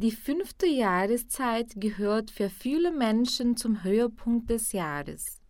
Die fünfte Jahreszeit gehört für viele Menschen zum Höhepunkt des Jahres.